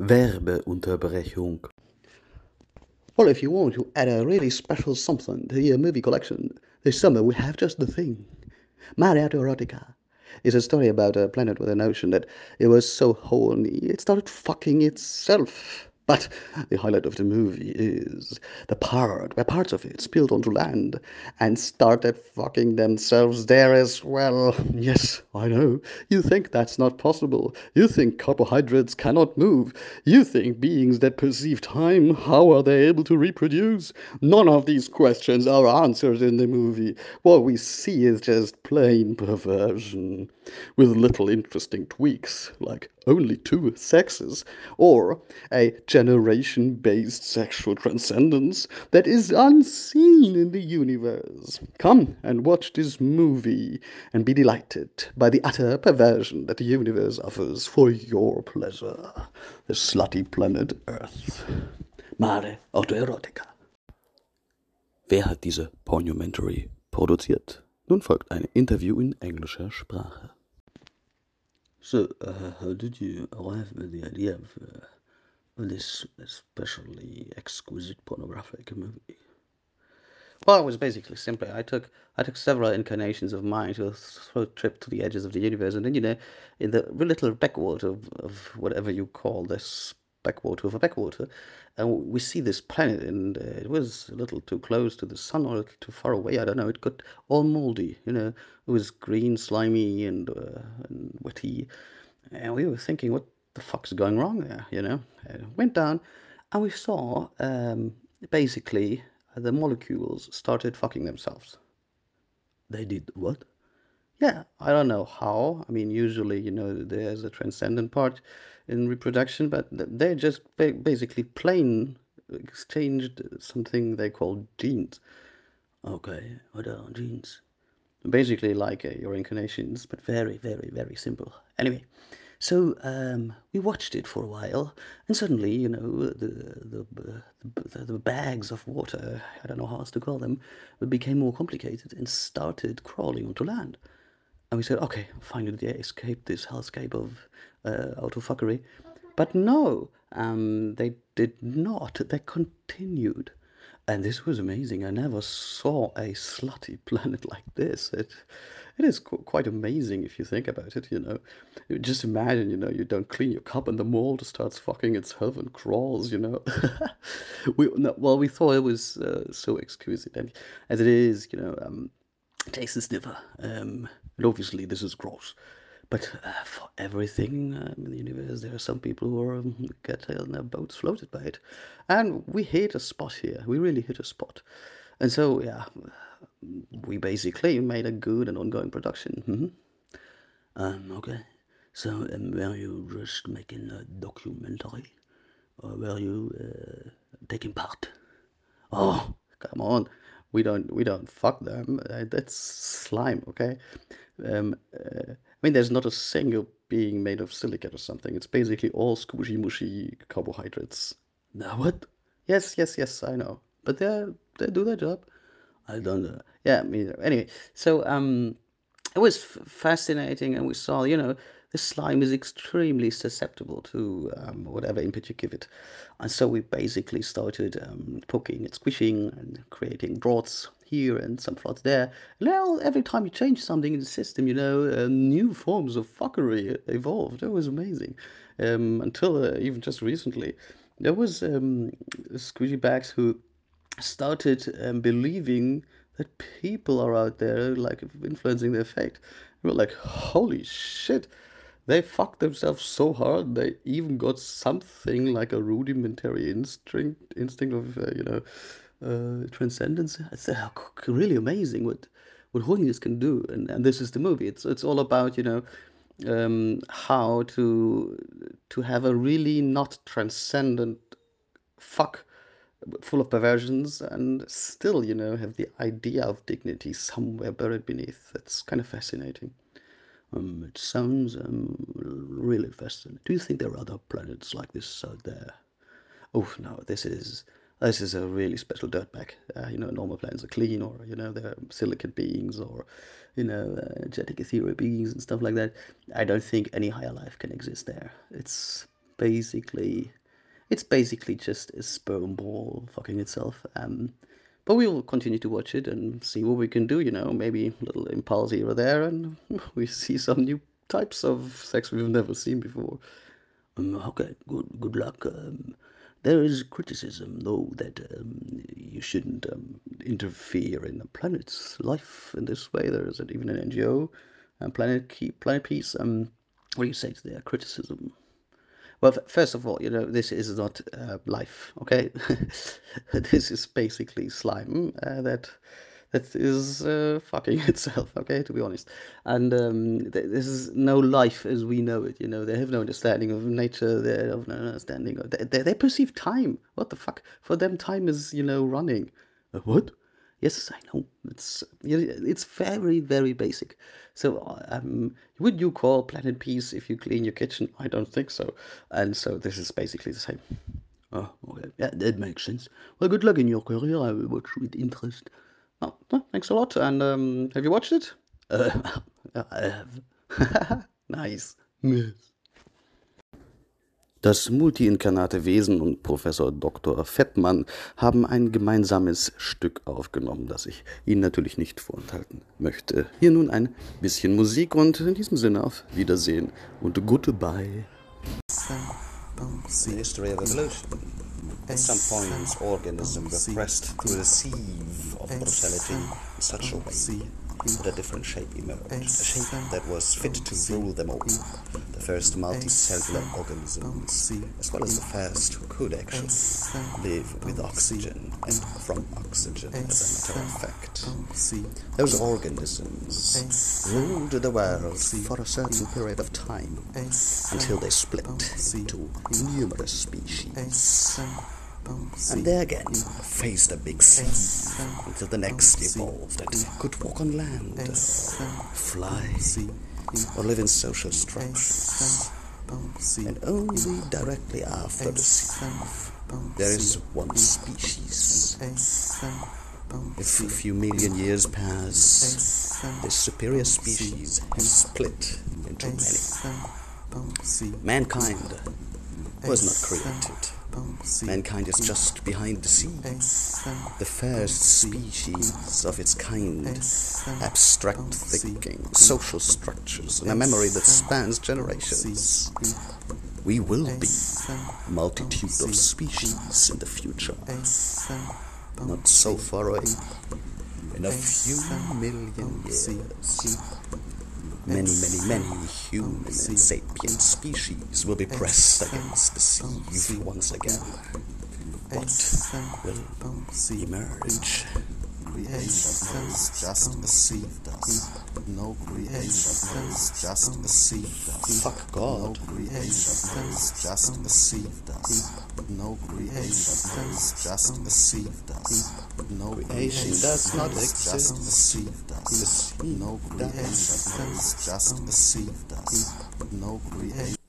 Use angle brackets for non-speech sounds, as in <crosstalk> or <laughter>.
Werbeunterbrechung. Well, if you want to add a really special something to your movie collection, this summer we have just the thing. Mare Erotica is a story about a planet with an ocean that it was so horny it started fucking itself. But the highlight of the movie is the part where parts of it spilled onto land and started fucking themselves there as well. <laughs> Yes, I know. You think that's not possible. You think carbohydrates cannot move. You think beings that perceive time, how are they able to reproduce? None of these questions are answered in the movie. What we see is just plain perversion, with little interesting tweaks, like only two sexes, or a generation based sexual transcendence that is unseen in the universe. Come and watch this movie and be delighted by the utter perversion that the universe offers for your pleasure. The slutty planet Earth. Mare Autoerotica. Wer hat diese Pornumentary produziert? Nun folgt ein Interview in englischer Sprache. So, uh, how did you arrive at the idea of, uh, this especially exquisite pornographic movie? Well, it was basically simply I took I took several incarnations of mine to a trip to the edges of the universe, and then you know, in the little backwater of, of whatever you call this backwater of a backwater, and we see this planet, and uh, it was a little too close to the sun or a little too far away. I don't know. It got all moldy, you know. It was green, slimy, and, uh, and wetty, and we were thinking, what the fuck's going wrong there, you know? went down, and we saw um, basically the molecules started fucking themselves. They did what? Yeah, I don't know how. I mean, usually, you know, there's a transcendent part in reproduction, but they're just basically plain exchanged something they call genes. Okay, what are genes? Basically, like uh, your incarnations, but very, very, very simple. Anyway, so um, we watched it for a while, and suddenly, you know, the the, the, the bags of water, I don't know how else to call them, became more complicated and started crawling onto land. And we said, okay, finally they escaped this hellscape of uh, autofuckery. But no, um, they did not. They continued. And this was amazing. I never saw a slutty <laughs> planet like this. It, it is qu- quite amazing if you think about it, you know. Just imagine, you know, you don't clean your cup and the mold starts fucking itself and crawls, you know. <laughs> we, no, well, we thought it was uh, so exquisite. And as it is, you know, um, taste differ. Um, and obviously, this is gross. But uh, for everything um, in the universe, there are some people who are, um, get uh, their boats floated by it. And we hit a spot here. We really hit a spot. And so, yeah, we basically made a good and ongoing production. Mm-hmm. Um, okay. So, um, were you just making a documentary? Or were you uh, taking part? Oh, come on we don't we don't fuck them. Uh, that's slime, okay? Um, uh, I mean, there's not a single being made of silicate or something. It's basically all squishy mushy carbohydrates. Now what? Yes, yes, yes. I know, but they they do their job. I don't know. Yeah, me Anyway, so um, it was fascinating, and we saw, you know, the slime is extremely susceptible to um, whatever input you give it. And so we basically started um, poking and squishing and creating droughts here and some floods there. Now every time you change something in the system, you know, uh, new forms of fuckery evolved. It was amazing. Um, until uh, even just recently, there was um, squishy bags who started um, believing that people are out there like influencing their fate. We were like, holy shit, they fucked themselves so hard they even got something like a rudimentary instinct instinct of uh, you know uh, transcendence. It's uh, really amazing what what holiness can do, and and this is the movie. It's it's all about you know um, how to to have a really not transcendent fuck full of perversions and still you know have the idea of dignity somewhere buried beneath. It's kind of fascinating. Um, it sounds um, really fascinating. Do you think there are other planets like this out there? Oh no, this is this is a really special dirtbag. Uh, you know, normal planets are clean, or you know, they're silicate beings, or you know, uh, genetic ethereal beings and stuff like that. I don't think any higher life can exist there. It's basically, it's basically just a sperm ball fucking itself. Um, but we will continue to watch it and see what we can do. You know, maybe a little impulse here or there, and <laughs> we see some new types of sex we've never seen before. Um, okay, good good luck. Um, there is criticism, though, that um, you shouldn't um, interfere in the planet's life in this way. There is even an NGO, uh, Planet Keep, Planet Peace. Um, what do you say to their criticism? Well, first of all, you know this is not uh, life. Okay, <laughs> this is basically slime uh, that that is uh, fucking <laughs> itself. Okay, to be honest, and um, th- this is no life as we know it. You know, they have no understanding of nature. They have no understanding. Of, they, they, they perceive time. What the fuck? For them, time is you know running. Uh, what? Yes, I know. It's it's very very basic. So, um, would you call Planet Peace if you clean your kitchen? I don't think so. And so this is basically the same. Oh, okay. Yeah, that makes sense. Well, good luck in your career. I will watch with interest. Oh, oh thanks a lot. And um, have you watched it? <laughs> Uh, <laughs> I have. <laughs> nice. Das multiinkarnate Wesen und Professor Dr. Fettmann haben ein gemeinsames Stück aufgenommen, das ich Ihnen natürlich nicht vorenthalten möchte. Hier nun ein bisschen Musik und in diesem Sinne auf Wiedersehen und goodbye. The history of evolution. At some point, organisms were pressed to receive of brutality in such a way that a different shape emerged, a shape that was fit to rule them all. The first multicellular organisms, as well as the first who could actually live with oxygen and from oxygen as a matter of fact. Those organisms ruled the world for a certain period of time until they split into numerous species. And they again faced a big sea until the next evolved and could walk on land, uh, fly, or live in social structures. And only directly after the sea, there is one species. If a few million years pass, this superior species has split into many. Mankind was not created Mankind is just behind the sea, the first species of its kind, abstract thinking, social structures, and a memory that spans generations. We will be a multitude of species in the future, not so far away, in a few million years. Many, many, many human and sapient species will be pressed against the sea once again. What will emerge? Creation knows just sea does. No creation knows just sea does. Fuck God. No creation knows just sea does. No creation knows just sea does. No Creation does not just exist. as sea does. The sea No creation knows just sea does. No creation